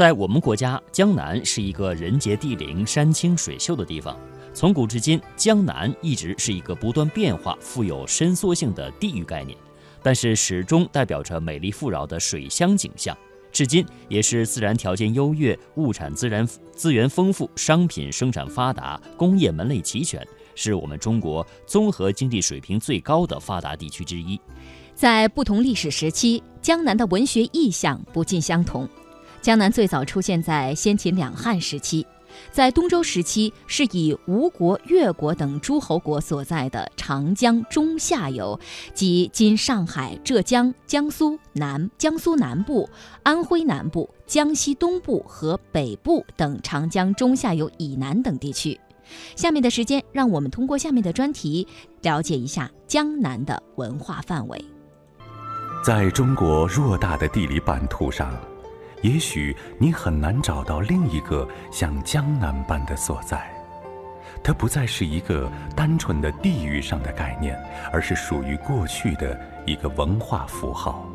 在我们国家，江南是一个人杰地灵、山清水秀的地方。从古至今，江南一直是一个不断变化、富有伸缩性的地域概念，但是始终代表着美丽富饶的水乡景象。至今也是自然条件优越、物产自然资源丰富、商品生产发达、工业门类齐全，是我们中国综合经济水平最高的发达地区之一。在不同历史时期，江南的文学意象不尽相同。江南最早出现在先秦两汉时期，在东周时期是以吴国、越国等诸侯国所在的长江中下游，即今上海、浙江、江苏南、江苏南部、安徽南部、江西东部和北部等长江中下游以南等地区。下面的时间，让我们通过下面的专题了解一下江南的文化范围。在中国偌大的地理版图上。也许你很难找到另一个像江南般的所在，它不再是一个单纯的地域上的概念，而是属于过去的一个文化符号。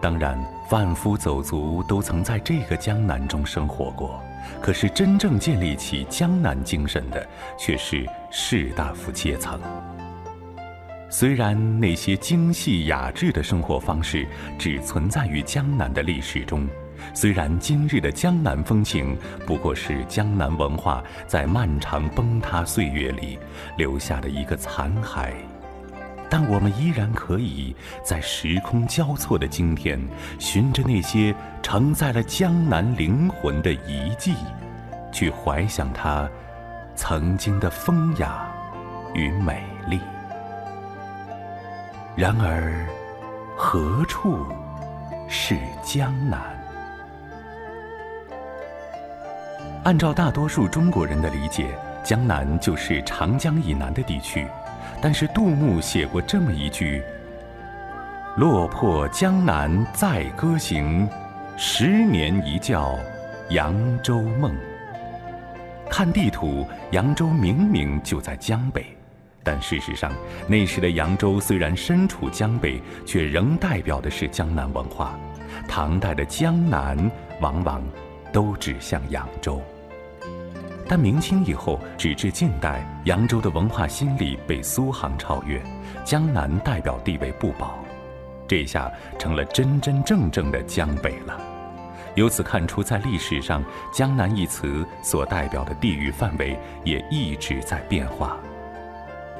当然，贩夫走卒都曾在这个江南中生活过，可是真正建立起江南精神的，却是士大夫阶层。虽然那些精细雅致的生活方式只存在于江南的历史中，虽然今日的江南风情不过是江南文化在漫长崩塌岁月里留下的一个残骸，但我们依然可以在时空交错的今天，循着那些承载了江南灵魂的遗迹，去怀想它曾经的风雅与美丽。然而，何处是江南？按照大多数中国人的理解，江南就是长江以南的地区。但是杜牧写过这么一句：“落魄江南再歌行，十年一觉扬州梦。”看地图，扬州明明就在江北。但事实上，那时的扬州虽然身处江北，却仍代表的是江南文化。唐代的江南往往都指向扬州。但明清以后，直至近代，扬州的文化心理被苏杭超越，江南代表地位不保，这下成了真真正正的江北了。由此看出，在历史上，“江南”一词所代表的地域范围也一直在变化。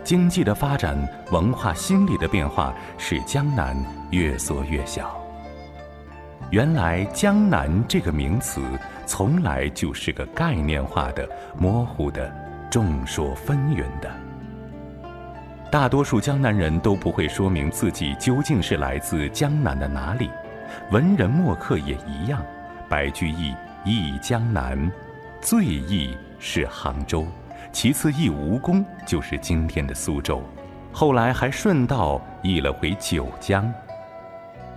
经济的发展、文化心理的变化，使江南越缩越小。原来“江南”这个名词，从来就是个概念化的、模糊的、众说纷纭的。大多数江南人都不会说明自己究竟是来自江南的哪里，文人墨客也一样。白居易忆江南，最忆是杭州。其次忆吴宫，就是今天的苏州，后来还顺道忆了回九江。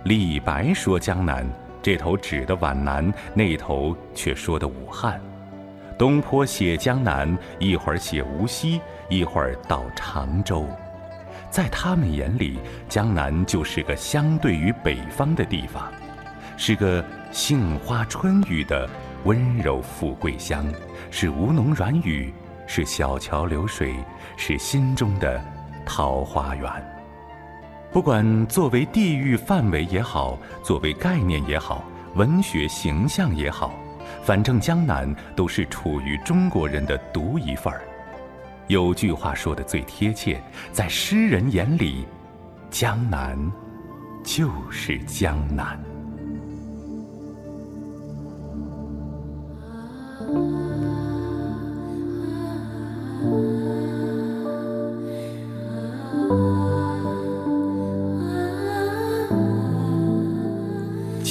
李白说江南，这头指的皖南，那头却说的武汉。东坡写江南，一会儿写无锡，一会儿到常州，在他们眼里，江南就是个相对于北方的地方，是个杏花春雨的温柔富贵乡，是吴侬软语。是小桥流水，是心中的桃花源。不管作为地域范围也好，作为概念也好，文学形象也好，反正江南都是处于中国人的独一份儿。有句话说的最贴切，在诗人眼里，江南就是江南。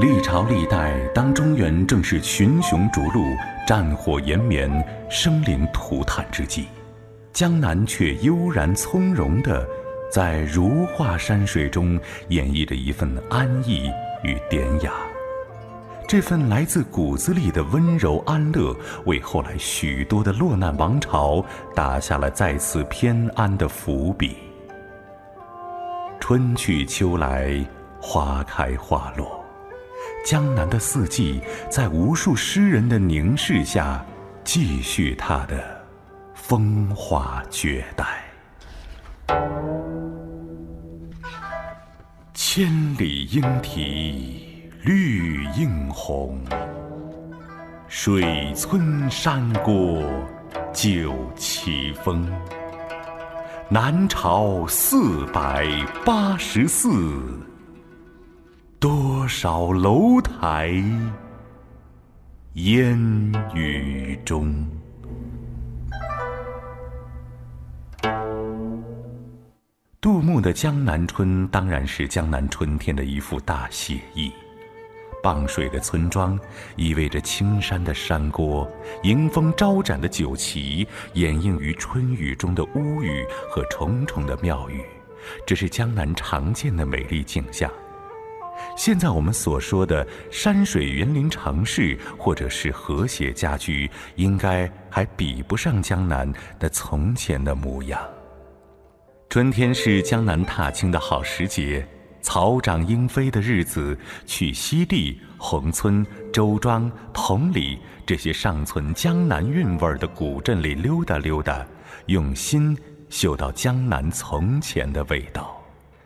历朝历代，当中原正是群雄逐鹿、战火延绵、生灵涂炭之际，江南却悠然从容地在如画山水中演绎着一份安逸与典雅。这份来自骨子里的温柔安乐，为后来许多的落难王朝打下了再次偏安的伏笔。春去秋来，花开花落。江南的四季，在无数诗人的凝视下，继续它的风华绝代。千里莺啼绿映红，水村山郭酒旗风。南朝四百八十寺。多少楼台烟雨中。杜牧的《江南春》当然是江南春天的一幅大写意。傍水的村庄，意味着青山的山郭，迎风招展的酒旗，掩映于春雨中的屋宇和重重的庙宇，这是江南常见的美丽景象。现在我们所说的山水园林城市，或者是和谐家居，应该还比不上江南的从前的模样。春天是江南踏青的好时节，草长莺飞的日子，去西递、宏村、周庄、同里这些尚存江南韵味的古镇里溜达溜达，用心嗅到江南从前的味道，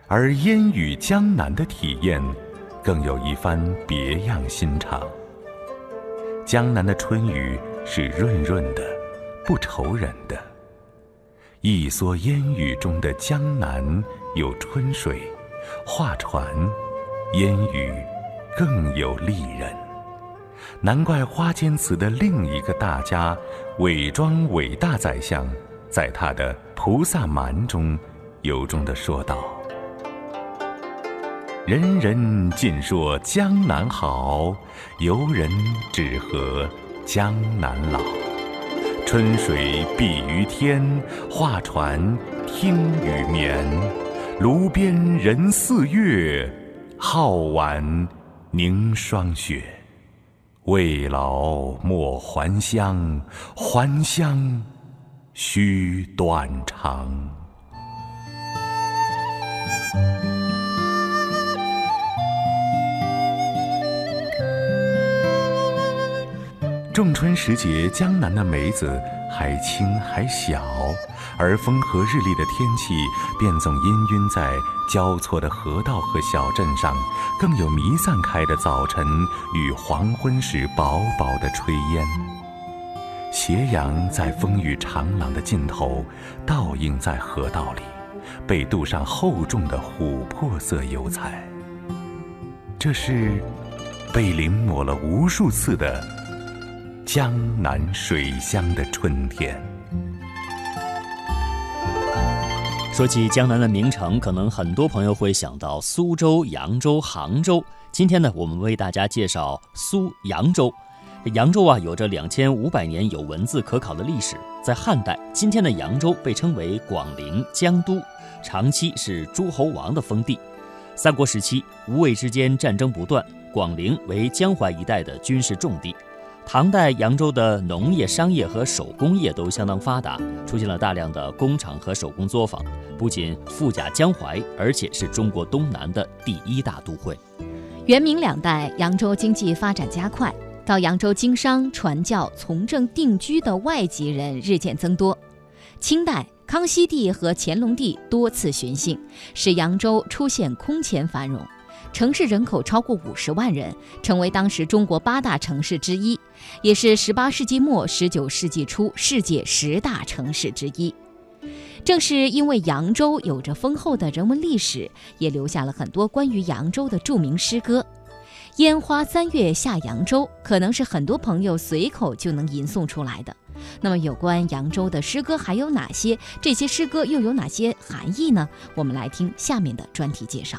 而烟雨江南的体验。更有一番别样心肠。江南的春雨是润润的，不愁人的。一蓑烟雨中的江南有春水，画船，烟雨，更有丽人。难怪花间词的另一个大家，韦庄伟大宰相，在他的《菩萨蛮》中，由衷地说道。人人尽说江南好，游人只合江南老。春水碧于天，画船听雨眠。炉边人似月，皓腕凝霜雪。未老莫还乡，还乡须断肠。仲春时节，江南的梅子还青还小，而风和日丽的天气便总氤氲在交错的河道和小镇上，更有弥散开的早晨与黄昏时薄薄的炊烟。斜阳在风雨长廊的尽头倒映在河道里，被镀上厚重的琥珀色油彩。这是被临摹了无数次的。江南水乡的春天。说起江南的名城，可能很多朋友会想到苏州、扬州、杭州。今天呢，我们为大家介绍苏扬州。扬州啊，有着两千五百年有文字可考的历史。在汉代，今天的扬州被称为广陵江都，长期是诸侯王的封地。三国时期，吴魏之间战争不断，广陵为江淮一带的军事重地。唐代扬州的农业、商业和手工业都相当发达，出现了大量的工厂和手工作坊，不仅富甲江淮，而且是中国东南的第一大都会。元明两代，扬州经济发展加快，到扬州经商、传教、从政、定居的外籍人日渐增多。清代，康熙帝和乾隆帝多次巡幸，使扬州出现空前繁荣。城市人口超过五十万人，成为当时中国八大城市之一，也是十八世纪末、十九世纪初世界十大城市之一。正是因为扬州有着丰厚的人文历史，也留下了很多关于扬州的著名诗歌。“烟花三月下扬州”可能是很多朋友随口就能吟诵出来的。那么，有关扬州的诗歌还有哪些？这些诗歌又有哪些含义呢？我们来听下面的专题介绍。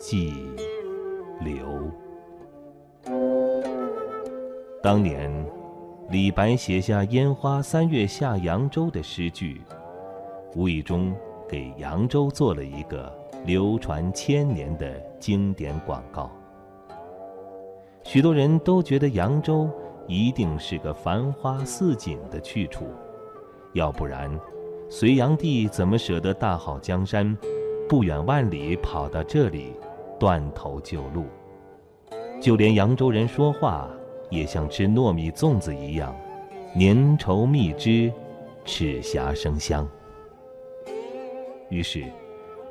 寄流。当年，李白写下“烟花三月下扬州”的诗句，无意中给扬州做了一个流传千年的经典广告。许多人都觉得扬州一定是个繁花似锦的去处，要不然，隋炀帝怎么舍得大好江山，不远万里跑到这里？断头旧路，就连扬州人说话也像吃糯米粽子一样，粘稠蜜汁，齿颊生香。于是，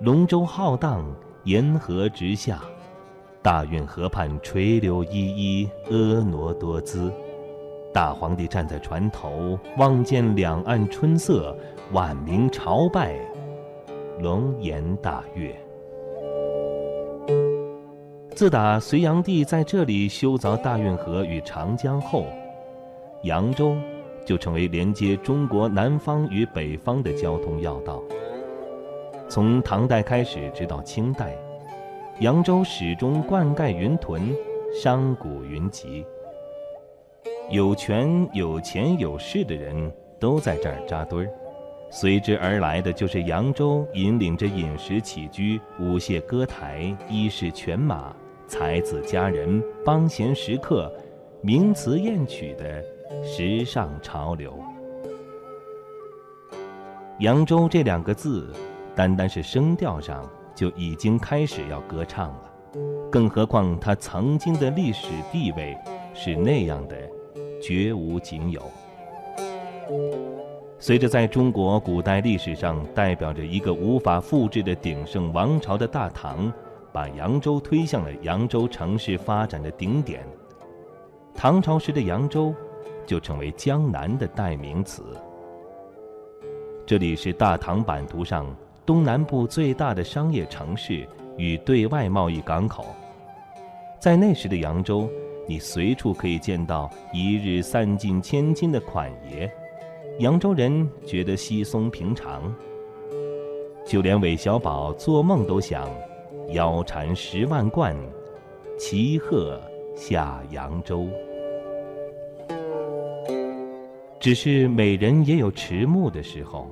龙舟浩荡，沿河直下，大运河畔垂柳依依，婀娜多姿。大皇帝站在船头，望见两岸春色，万民朝拜，龙颜大悦。自打隋炀帝在这里修凿大运河与长江后，扬州就成为连接中国南方与北方的交通要道。从唐代开始，直到清代，扬州始终灌溉云屯，商贾云集。有权有钱有势的人都在这儿扎堆儿，随之而来的就是扬州引领着饮食起居、舞榭歌台、衣饰犬马。才子佳人、帮闲时刻、名词艳曲的时尚潮流。扬州这两个字，单单是声调上就已经开始要歌唱了，更何况它曾经的历史地位是那样的绝无仅有。随着在中国古代历史上代表着一个无法复制的鼎盛王朝的大唐。把扬州推向了扬州城市发展的顶点。唐朝时的扬州，就成为江南的代名词。这里是大唐版图上东南部最大的商业城市与对外贸易港口。在那时的扬州，你随处可以见到一日散尽千金的款爷，扬州人觉得稀松平常。就连韦小宝做梦都想。腰缠十万贯，骑鹤下扬州。只是美人也有迟暮的时候。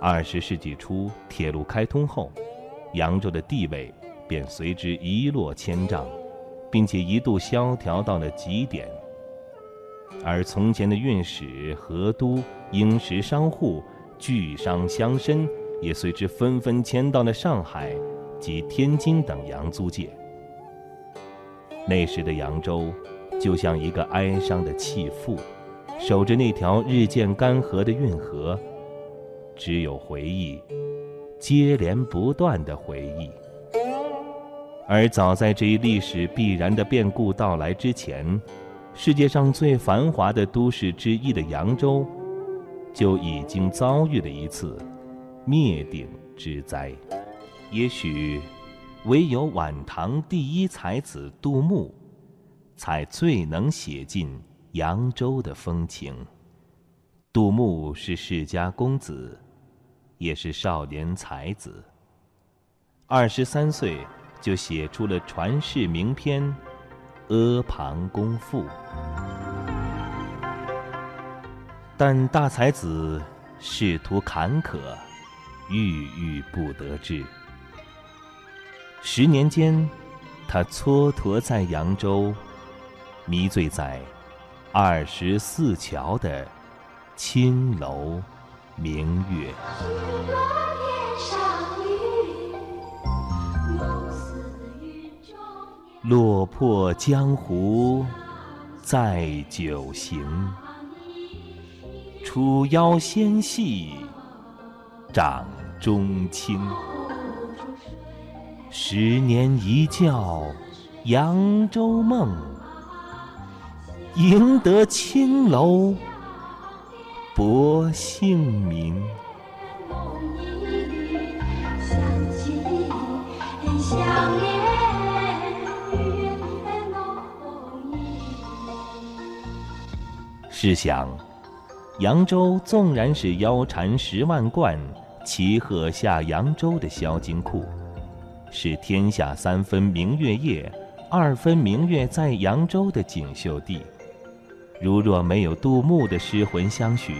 二十世纪初，铁路开通后，扬州的地位便随之一落千丈，并且一度萧条到了极点。而从前的运使、河都、英食商户、巨商乡绅，也随之纷纷迁到了上海。及天津等洋租界。那时的扬州，就像一个哀伤的弃妇，守着那条日渐干涸的运河，只有回忆，接连不断的回忆。而早在这一历史必然的变故到来之前，世界上最繁华的都市之一的扬州，就已经遭遇了一次灭顶之灾。也许，唯有晚唐第一才子杜牧，才最能写尽扬州的风情。杜牧是世家公子，也是少年才子。二十三岁就写出了传世名篇《阿房宫赋》。但大才子仕途坎坷，郁郁不得志。十年间，他蹉跎在扬州，迷醉在二十四桥的。青楼明月，落魄江湖再酒行。楚腰纤细，掌中轻。十年一觉扬州梦，赢得青楼。薄幸名。试想，扬州纵然是腰缠十万贯，骑鹤下扬州的销金库，是天下三分明月夜，二分明月在扬州的锦绣地。如若没有杜牧的诗魂相许，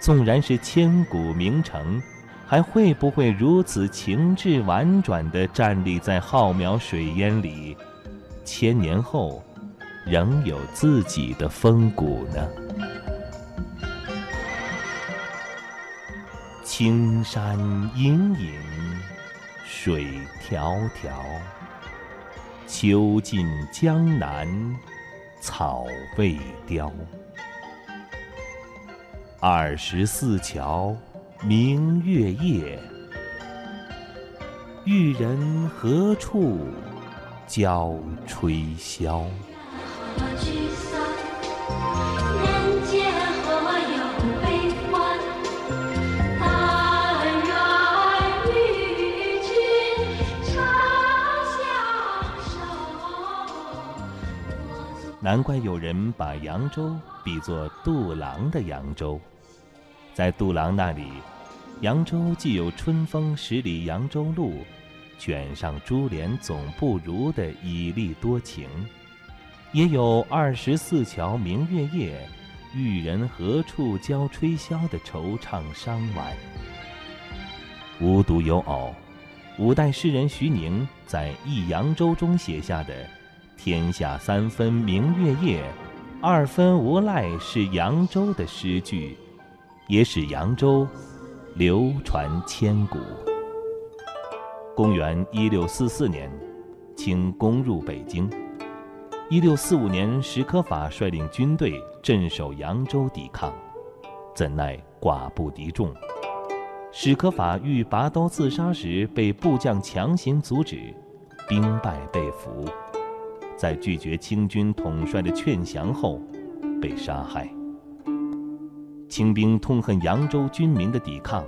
纵然是千古名城，还会不会如此情致婉转地站立在浩渺水烟里，千年后仍有自己的风骨呢？青山隐隐，水迢迢，秋尽江南。草未凋，二十四桥明月夜，玉人何处教吹箫？难怪有人把扬州比作杜郎的扬州，在杜郎那里，扬州既有“春风十里扬州路，卷上珠帘总不如”的以丽多情，也有“二十四桥明月夜，玉人何处教吹箫”的惆怅伤婉。无独有偶，五代诗人徐宁在《忆扬州》中写下的。天下三分明月夜，二分无赖是扬州的诗句，也使扬州流传千古。公元一六四四年，清攻入北京。一六四五年，史可法率领军队镇守扬州抵抗，怎奈寡不敌众。史可法欲拔刀自杀时，被部将强行阻止，兵败被俘。在拒绝清军统帅的劝降后，被杀害。清兵痛恨扬州军民的抵抗，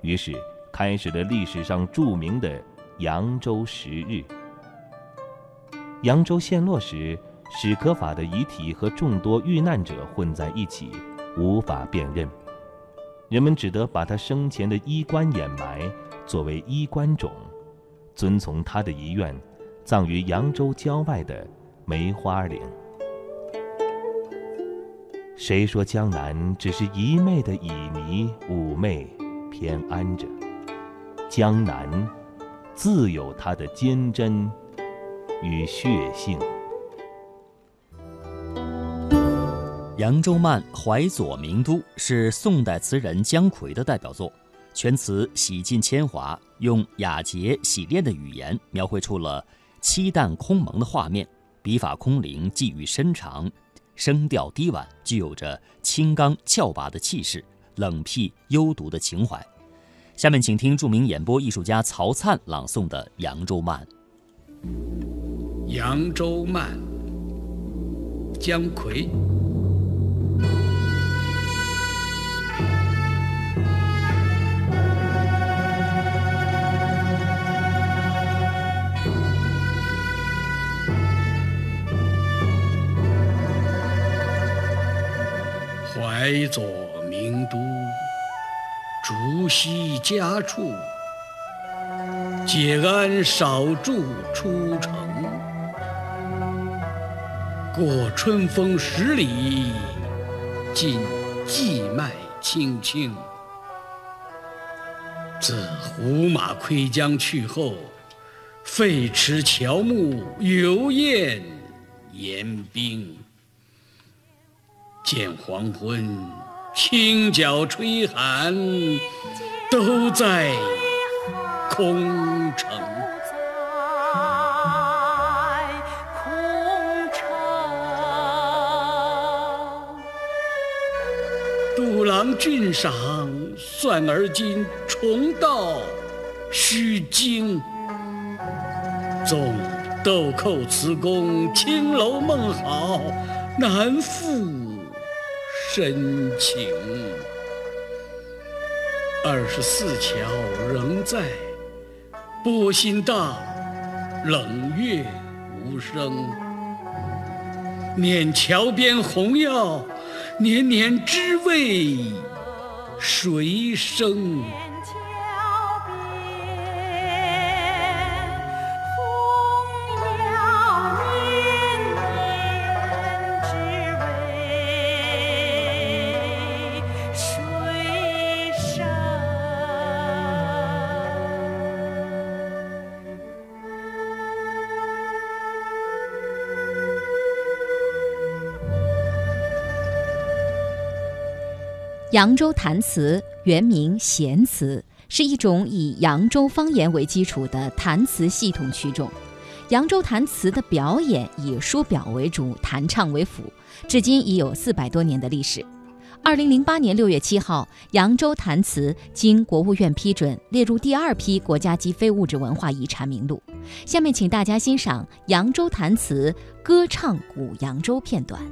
于是开始了历史上著名的扬州十日。扬州陷落时，史可法的遗体和众多遇难者混在一起，无法辨认，人们只得把他生前的衣冠掩埋，作为衣冠冢，遵从他的遗愿。葬于扬州郊外的梅花岭。谁说江南只是一昧的旖旎妩媚偏安着？江南自有它的坚贞与血性。扬州慢·淮左名都是宋代词人姜夔的代表作，全词洗尽铅华，用雅洁洗练的语言描绘出了。凄淡空蒙的画面，笔法空灵，寄语深长，声调低婉，具有着清刚峭拔的气势，冷僻幽独的情怀。下面请听著名演播艺术家曹灿朗诵的《扬州慢》。《扬州慢》，姜夔。改左名都，竹西家处，解安少助出城。过春风十里，尽荠麦青青。自胡马窥江去后，废池乔木，犹厌言兵。见黄昏，清角吹寒，都在空城。杜郎俊赏，算而今重到须惊。纵豆蔻词工，青楼梦好，难复。深情，二十四桥仍在，波心荡，冷月无声。念桥边红药，年年知为谁生？扬州弹词原名弦词，是一种以扬州方言为基础的弹词系统曲种。扬州弹词的表演以书表为主，弹唱为辅，至今已有四百多年的历史。二零零八年六月七号，扬州弹词经国务院批准列入第二批国家级非物质文化遗产名录。下面请大家欣赏扬州弹词歌唱古扬州片段。